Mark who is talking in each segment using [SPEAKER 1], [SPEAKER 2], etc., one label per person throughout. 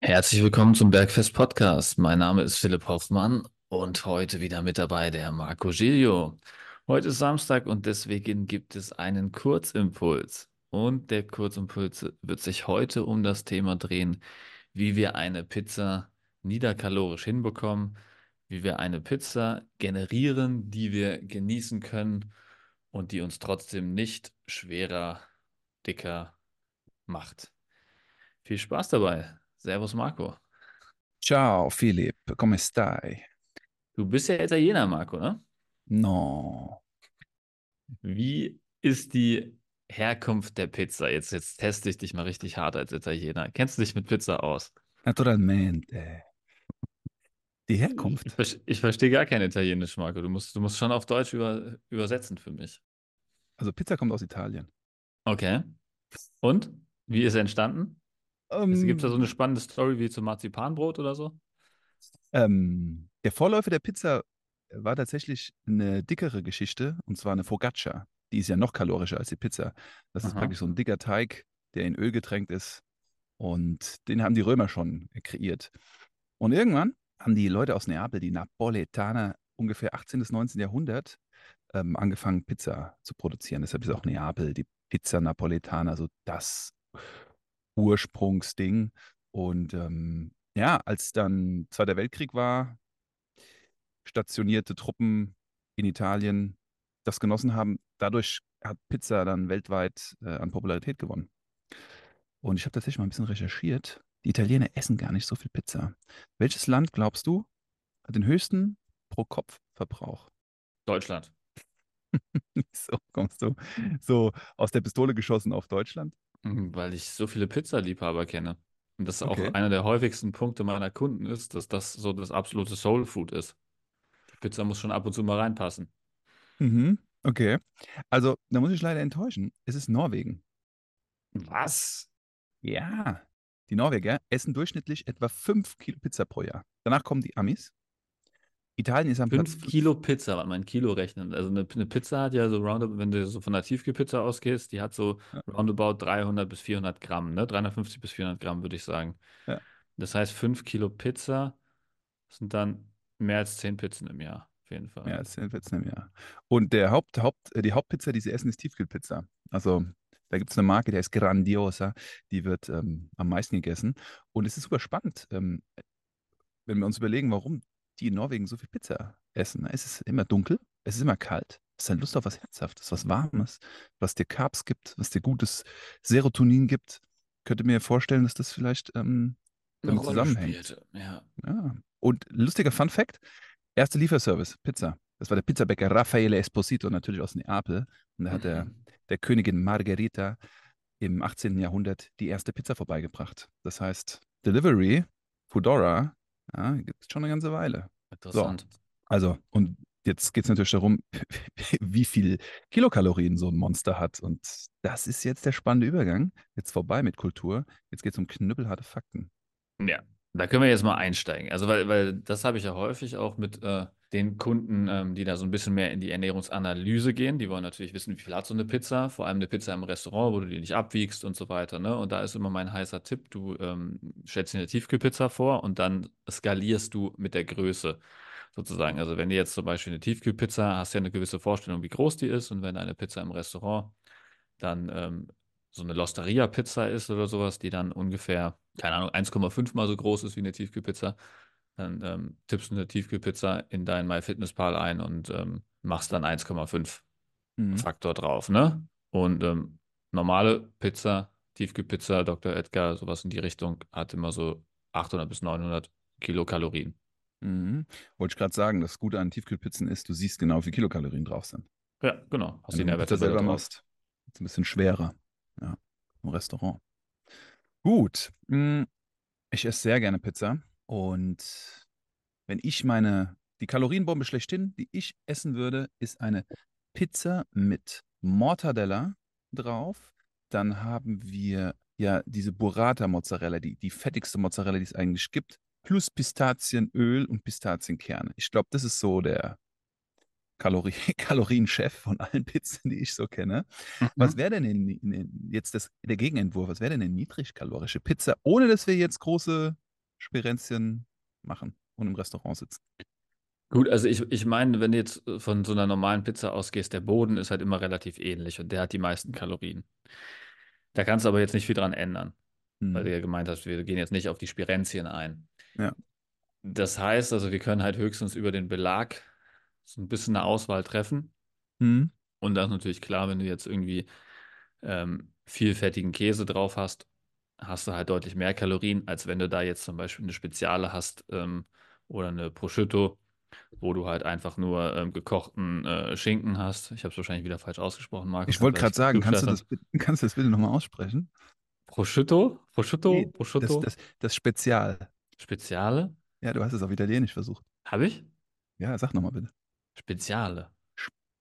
[SPEAKER 1] Herzlich willkommen zum Bergfest Podcast. Mein Name ist Philipp Hoffmann und heute wieder mit dabei der Marco Giglio. Heute ist Samstag und deswegen gibt es einen Kurzimpuls. Und der Kurzimpuls wird sich heute um das Thema drehen, wie wir eine Pizza niederkalorisch hinbekommen, wie wir eine Pizza generieren, die wir genießen können und die uns trotzdem nicht schwerer, dicker macht. Viel Spaß dabei. Servus Marco.
[SPEAKER 2] Ciao Philipp, come stai?
[SPEAKER 1] Du bist ja Italiener, Marco, ne?
[SPEAKER 2] No,
[SPEAKER 1] Wie ist die Herkunft der Pizza? Jetzt, jetzt teste ich dich mal richtig hart als Italiener. Kennst du dich mit Pizza aus?
[SPEAKER 2] naturalmente. Die
[SPEAKER 1] Ich,
[SPEAKER 2] Herkunft.
[SPEAKER 1] ver- ich verstehe gar kein Italienisch, Marco. Du musst, du musst schon auf Deutsch über, übersetzen für mich.
[SPEAKER 2] Also Pizza kommt aus Italien.
[SPEAKER 1] Okay. Und? Wie ist er entstanden? Es gibt da so eine
[SPEAKER 2] Ähm,
[SPEAKER 1] spannende Story wie zum Marzipanbrot oder so?
[SPEAKER 2] ähm, der Vorläufer der Pizza war tatsächlich eine dickere Geschichte, und zwar eine Focaccia. Die ist ja noch kalorischer als die Pizza. Das ist
[SPEAKER 1] Aha.
[SPEAKER 2] praktisch so ein dicker Teig, der in Öl getränkt ist. Und den haben die Römer schon kreiert. Und irgendwann haben die Leute aus Neapel, die Napoletaner, ungefähr 18. bis 19. Jahrhundert, ähm, angefangen, Pizza zu produzieren. Deshalb ist auch Neapel die Pizza Napoletana so das Ursprungsding. Und ähm, ja, als dann Zweiter Weltkrieg war, stationierte Truppen in Italien das genossen haben, dadurch hat Pizza dann weltweit äh, an Popularität gewonnen. Und ich habe tatsächlich mal ein bisschen recherchiert. Die Italiener essen gar nicht so viel Pizza. Welches Land, glaubst du, hat den höchsten Pro-Kopf-Verbrauch?
[SPEAKER 1] Deutschland.
[SPEAKER 2] So kommst du so aus der Pistole geschossen auf Deutschland?
[SPEAKER 1] Mhm, Weil ich so viele Pizzaliebhaber kenne. Und das auch
[SPEAKER 2] Okay.
[SPEAKER 1] einer der häufigsten Punkte meiner Kunden ist, dass das so das absolute Soul Food ist. Die Pizza muss schon ab und zu mal reinpassen.
[SPEAKER 2] Mhm. Okay. Also, da muss ich leider enttäuschen. Es ist Norwegen.
[SPEAKER 1] Was?
[SPEAKER 2] Ja. Die Norweger essen durchschnittlich etwa 5 Kilo Pizza pro Jahr. Danach kommen die Amis. Italien ist am Platz
[SPEAKER 1] Fünf
[SPEAKER 2] 5.
[SPEAKER 1] Kilo Pizza, mal, ein Kilo rechnen. Also eine, eine Pizza hat ja so roundabout, wenn du so von der Tiefkühlpizza ausgehst, die hat so
[SPEAKER 2] Ja,
[SPEAKER 1] roundabout 300 bis 400 Gramm, ne? 350 bis 400 Gramm, würde ich sagen.
[SPEAKER 2] ja.
[SPEAKER 1] Das heißt, fünf Kilo Pizza sind dann mehr als zehn Pizzen im Jahr, auf jeden
[SPEAKER 2] Mehr
[SPEAKER 1] Fall.
[SPEAKER 2] als 10 Pizzen im Jahr. Und der Haupt, Haupt, die Hauptpizza, die sie essen, ist Tiefkühlpizza. Also, da gibt es eine Marke, die heißt Grandiosa. Die wird ähm, am meisten gegessen. Und es ist super spannend. Ähm, wenn wir uns überlegen, warum die in Norwegen so viel Pizza essen, ne? es ist immer dunkel, es ist immer kalt, es ist dann Lust auf was Herzhaftes, was Warmes, was dir Carbs gibt, was dir gutes Serotonin gibt. Könnte mir vorstellen, dass das vielleicht ähm, damit zusammenhängt.
[SPEAKER 1] ja.
[SPEAKER 2] Ja. Und lustiger Fun Fact: erste Lieferservice, Pizza. Das war der Pizzabäcker Raffaele Esposito, natürlich aus Neapel. Und da hat der,
[SPEAKER 1] Mhm.
[SPEAKER 2] der Königin Margherita im 18. Jahrhundert die erste Pizza vorbeigebracht. Das heißt, Delivery, Foodora, ja, gibt es schon eine ganze Weile. So,
[SPEAKER 1] Interessant.
[SPEAKER 2] also, und jetzt geht es natürlich darum, wie viel Kilokalorien so ein Monster hat. Und das ist jetzt der spannende Übergang. Jetzt vorbei mit Kultur. Jetzt geht es um knüppelharte Fakten.
[SPEAKER 1] Ja, da können wir jetzt mal einsteigen. Also, weil, weil das habe ich ja häufig auch mit äh, den Kunden, ähm, die da so ein bisschen mehr in die Ernährungsanalyse gehen. Die wollen natürlich wissen, wie viel hat so eine Pizza, vor allem eine Pizza im Restaurant, wo du die nicht abwiegst und so weiter. Ne? Und da ist immer mein heißer Tipp, du ähm, stellst dir eine Tiefkühlpizza vor und dann skalierst du mit der Größe sozusagen. Also, wenn du jetzt zum Beispiel eine Tiefkühlpizza hast, ja eine gewisse Vorstellung, wie groß die ist. Und wenn eine Pizza im Restaurant dann ähm, so eine Losteria-Pizza ist oder sowas, die dann ungefähr, keine Ahnung, 1,5 mal so groß ist wie eine Tiefkühlpizza, dann ähm, tippst du eine Tiefkühlpizza in dein MyFitnessPal ein und ähm, machst dann 1,5
[SPEAKER 2] Mhm.
[SPEAKER 1] Faktor drauf, ne? Und ähm, normale Pizza, Tiefkühlpizza, Dr. Edgar, sowas in die Richtung, hat immer so 800 bis 900 Kilokalorien.
[SPEAKER 2] Mhm. Wollte ich gerade sagen, das Gute an Tiefkühlpizzen ist, du siehst genau, wie viele Kilokalorien drauf sind.
[SPEAKER 1] Ja, genau. Hast
[SPEAKER 2] Wenn
[SPEAKER 1] die
[SPEAKER 2] du Pizza
[SPEAKER 1] Nährwerttabelle
[SPEAKER 2] selber machst, ist es ein bisschen schwerer. Im Restaurant. Gut. mm, Ich esse sehr gerne Pizza. Und wenn ich meine, die Kalorienbombe schlechthin, die ich essen würde, ist eine Pizza mit Mortadella drauf. Dann haben wir ja diese Burrata-Mozzarella, die, die fettigste Mozzarella, die es eigentlich gibt, plus Pistazienöl und Pistazienkerne. Ich glaube, das ist so der Kalorie Kalorienchef von allen Pizzen, die ich so kenne. Was
[SPEAKER 1] Mhm.
[SPEAKER 2] wäre denn in, in, jetzt das, der Gegenentwurf? Was wäre denn eine niedrigkalorische Pizza, ohne dass wir jetzt große Spirenzchen machen und im Restaurant sitzen.
[SPEAKER 1] Gut, also ich, ich meine, wenn du jetzt von so einer normalen Pizza ausgehst, der Boden ist halt immer relativ ähnlich und der hat die meisten Kalorien. Da kannst du aber jetzt nicht viel dran ändern, weil du
[SPEAKER 2] Hm.
[SPEAKER 1] ja gemeint hast, wir gehen jetzt nicht auf die Spirenzien ein.
[SPEAKER 2] Ja.
[SPEAKER 1] Das heißt also, wir können halt höchstens über den Belag so ein bisschen eine Auswahl treffen.
[SPEAKER 2] Hm.
[SPEAKER 1] Und das ist natürlich klar, wenn du jetzt irgendwie ähm, viel fettigen Käse drauf hast, hast du halt deutlich mehr Kalorien, als wenn du da jetzt zum Beispiel eine Speziale hast ähm, oder eine Prosciutto, wo du halt einfach nur ähm, gekochten äh, Schinken hast. Ich habe es wahrscheinlich wieder falsch ausgesprochen, Markus.
[SPEAKER 2] Ich wollte gerade sagen, kannst du, das, bitte- kannst du das bitte nochmal aussprechen?
[SPEAKER 1] Prosciutto? Prosciutto?
[SPEAKER 2] Nee, das,
[SPEAKER 1] Prosciutto?
[SPEAKER 2] das, das Spezial.
[SPEAKER 1] Speziale?
[SPEAKER 2] Ja, du hast es auf Italienisch versucht.
[SPEAKER 1] Habe ich?
[SPEAKER 2] Ja, sag nochmal bitte.
[SPEAKER 1] Speziale.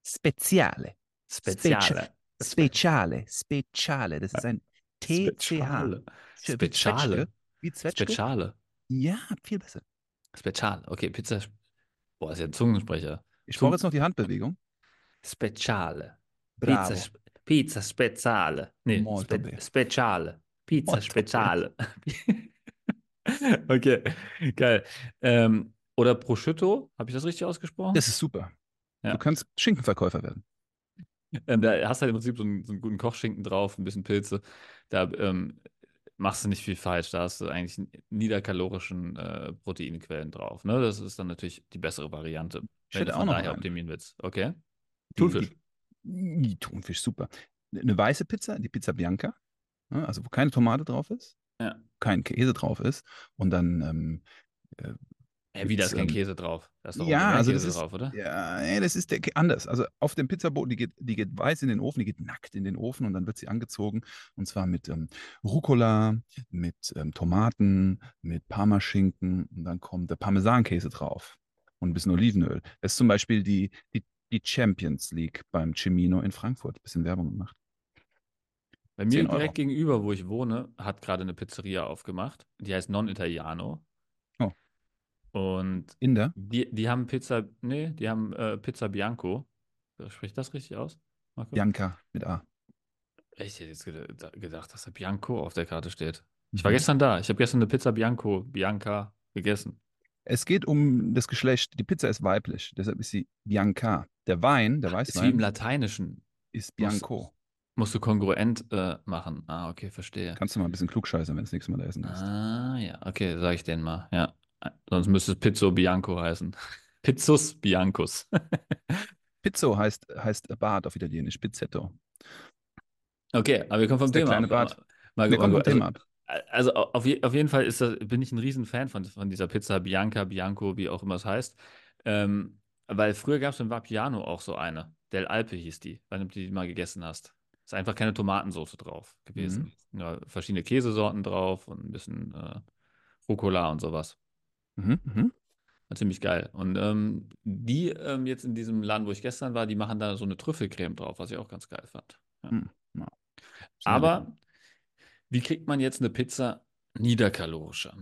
[SPEAKER 2] Speziale.
[SPEAKER 1] Speziale.
[SPEAKER 2] Speciale. Speciale. Das ist ein TCH.
[SPEAKER 1] Speziale.
[SPEAKER 2] Wie
[SPEAKER 1] Speziale.
[SPEAKER 2] Zwetschge.
[SPEAKER 1] Speziale.
[SPEAKER 2] Ja, viel besser.
[SPEAKER 1] Speziale. Okay, Pizza. Boah, ist ja ein Zungensprecher.
[SPEAKER 2] Ich brauche jetzt noch die Handbewegung.
[SPEAKER 1] Speciale.
[SPEAKER 2] Bravo.
[SPEAKER 1] Pizza, Pizza Speziale. Nee,
[SPEAKER 2] Molto
[SPEAKER 1] spe
[SPEAKER 2] bene.
[SPEAKER 1] Speciale. Pizza
[SPEAKER 2] Molto
[SPEAKER 1] Speziale. okay, geil. Ähm, oder Prosciutto, habe ich das richtig ausgesprochen?
[SPEAKER 2] Das ist super.
[SPEAKER 1] Ja.
[SPEAKER 2] Du kannst Schinkenverkäufer werden.
[SPEAKER 1] Ähm, da hast du halt im Prinzip so einen, so einen guten Kochschinken drauf, ein bisschen Pilze. Da ähm, machst du nicht viel falsch. Da hast du eigentlich niederkalorischen äh, Proteinquellen drauf. Ne? Das ist dann natürlich die bessere Variante,
[SPEAKER 2] Ich hätte auch noch
[SPEAKER 1] daher
[SPEAKER 2] einen.
[SPEAKER 1] optimieren willst. Okay? Thunfisch.
[SPEAKER 2] Die, die Thunfisch, super. Eine weiße Pizza, die Pizza Bianca, ne, also wo keine Tomate drauf ist,
[SPEAKER 1] Ja.
[SPEAKER 2] kein Käse drauf ist und dann ähm, äh,
[SPEAKER 1] wie, da ist kein Käse drauf. Da ist doch
[SPEAKER 2] ja, also das
[SPEAKER 1] Käse
[SPEAKER 2] ist
[SPEAKER 1] drauf, oder?
[SPEAKER 2] ja, das ist der, anders. Also auf dem Pizzaboden, die geht, die geht weiß in den Ofen, die geht nackt in den Ofen und dann wird sie angezogen und zwar mit ähm, Rucola, mit ähm, Tomaten, mit Parmaschinken und dann kommt der Parmesankäse drauf und ein bisschen Olivenöl. Das ist zum Beispiel die, die, die Champions League beim Cimino in Frankfurt. Bisschen Werbung gemacht.
[SPEAKER 1] Bei mir
[SPEAKER 2] 10 Euro.
[SPEAKER 1] direkt gegenüber, wo ich wohne, hat gerade eine Pizzeria aufgemacht. Die heißt Non Italiano. Und
[SPEAKER 2] Inder?
[SPEAKER 1] die, die haben Pizza, nee, die haben äh, Pizza Bianco. Spricht das richtig aus? Marco?
[SPEAKER 2] Bianca mit A.
[SPEAKER 1] Ich hätte jetzt ged- gedacht, dass da Bianco auf der Karte steht. Ich war
[SPEAKER 2] Mhm.
[SPEAKER 1] gestern da. Ich habe gestern eine Pizza Bianco, Bianca gegessen.
[SPEAKER 2] Es geht um das Geschlecht. Die Pizza ist weiblich, deshalb ist sie Bianca. Der Wein, der
[SPEAKER 1] Ist wie im
[SPEAKER 2] Weißwein,
[SPEAKER 1] Lateinischen.
[SPEAKER 2] ist Bianco.
[SPEAKER 1] Musst du kongruent äh, machen. Ah, okay, verstehe.
[SPEAKER 2] Kannst du mal ein bisschen klugscheißern, wenn du das nächste Mal da essen gehst.
[SPEAKER 1] Ah, ja, okay, sage ich denen mal. Ja. Sonst müsste es Pizzo Bianco heißen. Pizzus Biancus.
[SPEAKER 2] Pizzo heißt, heißt Bart auf Italienisch, Pizzetto.
[SPEAKER 1] Okay, aber wir kommen vom Thema ab.
[SPEAKER 2] Bart. Wir kommen vom Thema ab.
[SPEAKER 1] also, also auf, je, auf jeden Fall das, bin ich ein Riesenfan von, von dieser Pizza Bianca, Bianco, wie auch immer es heißt. Ähm, weil früher gab es in Vapiano auch so eine. Del Alpe hieß die, weil du die mal gegessen hast. Ist einfach keine Tomatensauce drauf gewesen. Ja, verschiedene Käsesorten drauf und ein bisschen äh, Rucola und sowas.
[SPEAKER 2] Mhm, mhm.
[SPEAKER 1] War ziemlich geil. Und ähm, die ähm, jetzt in diesem Laden, wo ich gestern war, die machen da so eine Trüffelcreme drauf, was ich auch ganz geil fand. Ja.
[SPEAKER 2] Hm, ja.
[SPEAKER 1] Aber wie kriegt man jetzt eine Pizza niederkalorischer?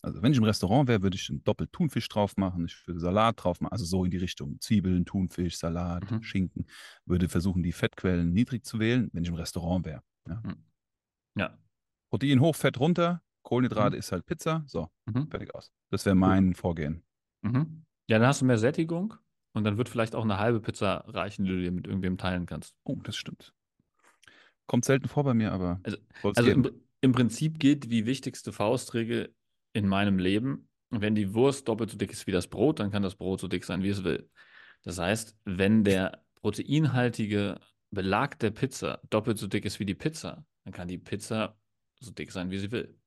[SPEAKER 2] Also wenn ich im Restaurant wäre, würde ich einen doppelt Thunfisch drauf machen, ich würde Salat drauf machen, also so in die Richtung Zwiebeln, Thunfisch, Salat,
[SPEAKER 1] Mhm.
[SPEAKER 2] Schinken, würde versuchen, die Fettquellen niedrig zu wählen, wenn ich im Restaurant wäre. Ja.
[SPEAKER 1] Ja.
[SPEAKER 2] Protein hoch, Fett runter, Kohlenhydrate
[SPEAKER 1] Mhm.
[SPEAKER 2] ist halt Pizza, so,
[SPEAKER 1] Mhm.
[SPEAKER 2] fertig aus. Das wäre mein Vorgehen.
[SPEAKER 1] Mhm. Ja, dann hast du mehr Sättigung und dann wird vielleicht auch eine halbe Pizza reichen, die du dir mit irgendwem teilen kannst.
[SPEAKER 2] Oh, das stimmt. Kommt selten vor bei mir, aber
[SPEAKER 1] Also- Also im, im Prinzip gilt wie wichtigste Faustregel in meinem Leben, wenn die Wurst doppelt so dick ist wie das Brot, dann kann das Brot so dick sein, wie es will. Das heißt, wenn der proteinhaltige Belag der Pizza doppelt so dick ist wie die Pizza, dann kann die Pizza so dick sein, wie sie will.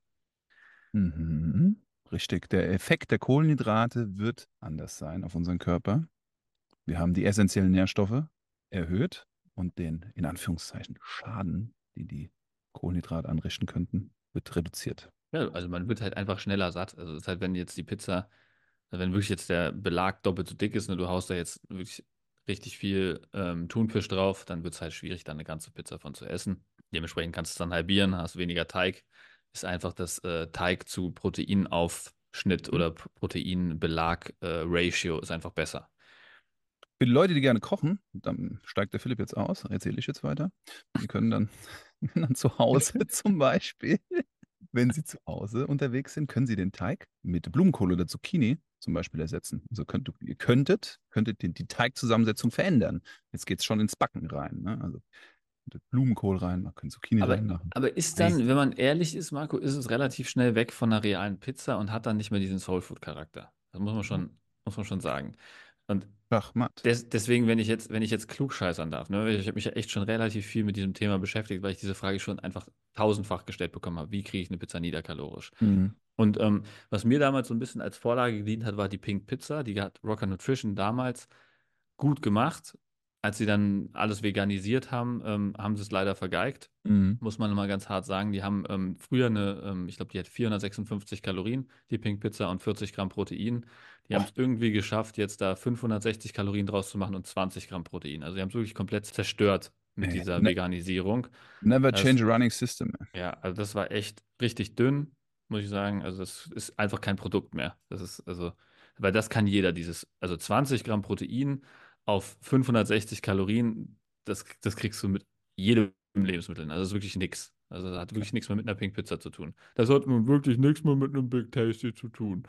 [SPEAKER 2] Mhm. Richtig. Der Effekt der Kohlenhydrate wird anders sein auf unseren Körper. Wir haben die essentiellen Nährstoffe erhöht und den, in Anführungszeichen, Schaden, die die Kohlenhydrate anrichten könnten, wird reduziert.
[SPEAKER 1] Ja, also man wird halt einfach schneller satt. Also es ist halt, wenn jetzt die Pizza, wenn wirklich jetzt der Belag doppelt so dick ist und du haust da jetzt wirklich richtig viel ähm, Thunfisch drauf, dann wird es halt schwierig, da eine ganze Pizza von zu essen. Dementsprechend kannst du es dann halbieren, hast weniger Teig. Ist einfach das äh, Teig zu Proteinaufschnitt
[SPEAKER 2] Mhm.
[SPEAKER 1] oder Proteinbelag-Ratio ist einfach besser.
[SPEAKER 2] Für die Leute, die gerne kochen, dann steigt der Philipp jetzt aus, erzähle ich jetzt weiter. Die können dann, dann zu Hause zum Beispiel wenn Sie zu Hause unterwegs sind, können Sie den Teig mit Blumenkohl oder Zucchini zum Beispiel ersetzen. Also könnt, ihr könntet, könntet die, die Teigzusammensetzung verändern. Jetzt geht es schon ins Backen rein. Ne? Also Blumenkohl rein, man könnte Zucchini
[SPEAKER 1] Aber,
[SPEAKER 2] reinmachen.
[SPEAKER 1] aber ist dann, wenn man ehrlich ist, Marco, ist es relativ schnell weg von einer realen Pizza und hat dann nicht mehr diesen Soulfood-Charakter. Das muss man schon, muss man schon sagen. Und des, deswegen, wenn ich jetzt, wenn ich jetzt klug scheißern darf, ne, ich habe mich ja echt schon relativ viel mit diesem Thema beschäftigt, weil ich diese Frage schon einfach tausendfach gestellt bekommen habe. Wie kriege ich eine Pizza niederkalorisch?
[SPEAKER 2] Mhm.
[SPEAKER 1] Und ähm, was mir damals so ein bisschen als Vorlage gedient hat, war die Pink Pizza. Die hat Rocker Nutrition damals gut gemacht. Als sie dann alles veganisiert haben, ähm, haben sie es leider vergeigt.
[SPEAKER 2] Mhm.
[SPEAKER 1] Muss man mal ganz hart sagen. Die haben ähm, früher eine, ähm, ich glaube, die hat 456 Kalorien, die Pink Pizza, und 40 Gramm Protein. Die haben es irgendwie geschafft, jetzt da 560 Kalorien draus zu machen und 20 Gramm Protein. Also, die haben es wirklich komplett zerstört mit
[SPEAKER 2] Ey,
[SPEAKER 1] dieser
[SPEAKER 2] ne-
[SPEAKER 1] Veganisierung.
[SPEAKER 2] Never
[SPEAKER 1] Das-
[SPEAKER 2] change a running system.
[SPEAKER 1] Ja, also das war echt richtig dünn, muss ich sagen. Also das ist einfach kein Produkt mehr. Das ist, also, weil das kann jeder, dieses, also 20 Gramm Protein auf 560 Kalorien, das, das kriegst du mit jedem Lebensmittel. Also das ist wirklich nichts. Also das hat wirklich nichts mehr mit einer Pink Pizza zu tun. Das hat nun wirklich nichts mehr mit einem Big Tasty zu tun.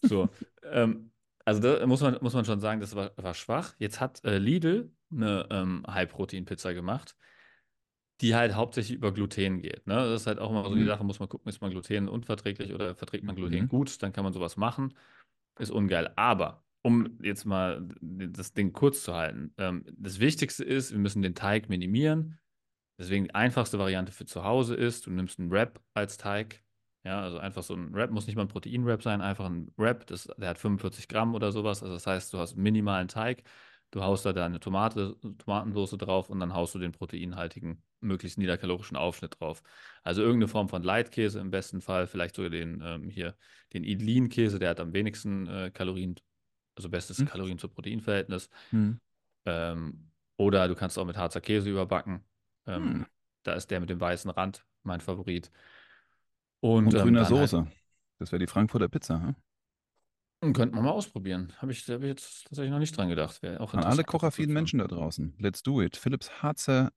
[SPEAKER 1] So, ähm, also da muss man, muss man schon sagen, das war, war schwach. Jetzt hat äh, Lidl eine ähm, High-Protein-Pizza gemacht die halt hauptsächlich über Gluten geht. Ne? Das ist halt auch immer so die
[SPEAKER 2] Mhm.
[SPEAKER 1] Sache, muss man gucken, ist man Gluten unverträglich oder verträgt man Gluten
[SPEAKER 2] Mhm.
[SPEAKER 1] gut, dann kann man sowas machen. Ist ungeil. Aber um jetzt mal das Ding kurz zu halten, ähm, das Wichtigste ist, wir müssen den Teig minimieren. Deswegen die einfachste Variante für zu Hause ist, du nimmst einen Wrap als Teig. Ja, also einfach so ein Wrap, muss nicht mal ein Protein-Wrap sein, einfach ein Wrap, das, der hat 45 Gramm oder sowas. Also das heißt, du hast minimalen Teig, du haust da deine Tomate, Tomatensauce drauf und dann haust du den proteinhaltigen, möglichst niederkalorischen Aufschnitt drauf. Also irgendeine Form von Leitkäse im besten Fall, vielleicht sogar den ähm, hier, den Idlin-Käse, der hat am wenigsten äh, Kalorien, also bestes
[SPEAKER 2] Mhm.
[SPEAKER 1] Kalorien zu Proteinverhältnis.
[SPEAKER 2] Mhm.
[SPEAKER 1] Ähm, oder du kannst auch mit Harzer Käse überbacken. Ähm,
[SPEAKER 2] Hm.
[SPEAKER 1] Da ist der mit dem weißen Rand mein Favorit. Und,
[SPEAKER 2] Und
[SPEAKER 1] ähm,
[SPEAKER 2] grüner
[SPEAKER 1] halt-
[SPEAKER 2] Soße. Das wäre die Frankfurter Pizza. Hm?
[SPEAKER 1] könnte man mal ausprobieren. Habe ich, hab ich jetzt tatsächlich noch nicht dran gedacht. Wäre auch
[SPEAKER 2] An alle kochaffinen Menschen da draußen. Let's do it. Philips Harzer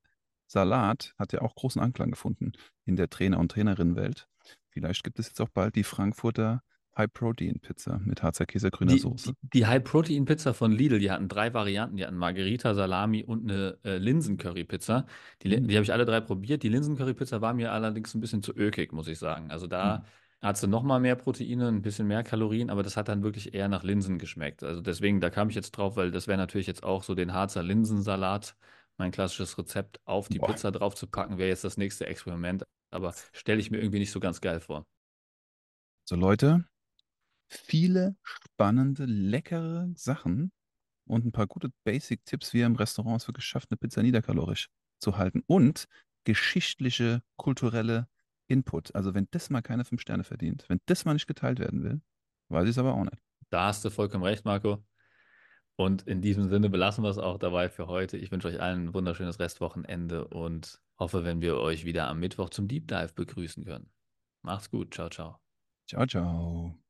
[SPEAKER 2] Salat hat ja auch großen Anklang gefunden in der Trainer- und Trainerinnenwelt. Vielleicht gibt es jetzt auch bald die Frankfurter High-Protein-Pizza mit Harzer Käse, grüner
[SPEAKER 1] Die,
[SPEAKER 2] Soße.
[SPEAKER 1] die, die High-Protein-Pizza von Lidl, die hatten drei Varianten. Die hatten Margherita, Salami und eine äh, Linsen-Curry-Pizza. Die,
[SPEAKER 2] Mm.
[SPEAKER 1] die habe ich alle drei probiert. Die Linsen-Curry-Pizza war mir allerdings ein bisschen zu ökig, muss ich sagen. Also da hat sie noch mal mehr Proteine, ein bisschen mehr Kalorien, aber das hat dann wirklich eher nach Linsen geschmeckt. Also deswegen, da kam ich jetzt drauf, weil das wäre natürlich jetzt auch so den Harzer Linsensalat, mein klassisches Rezept, auf die
[SPEAKER 2] Boah.
[SPEAKER 1] Pizza drauf zu packen, wäre jetzt das nächste Experiment. Aber stelle ich mir irgendwie nicht so ganz geil vor.
[SPEAKER 2] So Leute, viele spannende, leckere Sachen und ein paar gute Basic-Tipps, wie ihr im Restaurant es wirklich schafft, eine Pizza niederkalorisch zu halten und geschichtliche, kulturelle Input. Also wenn das mal keine fünf Sterne verdient, wenn das mal nicht geteilt werden will, weiß ich es aber auch nicht.
[SPEAKER 1] Da hast du vollkommen recht, Marco. Und in diesem Sinne belassen wir es auch dabei für heute. Ich wünsche euch allen ein wunderschönes Restwochenende und hoffe, wenn wir euch wieder am Mittwoch zum Deep Dive begrüßen können. Macht's gut. Ciao, ciao.
[SPEAKER 2] Ciao, ciao.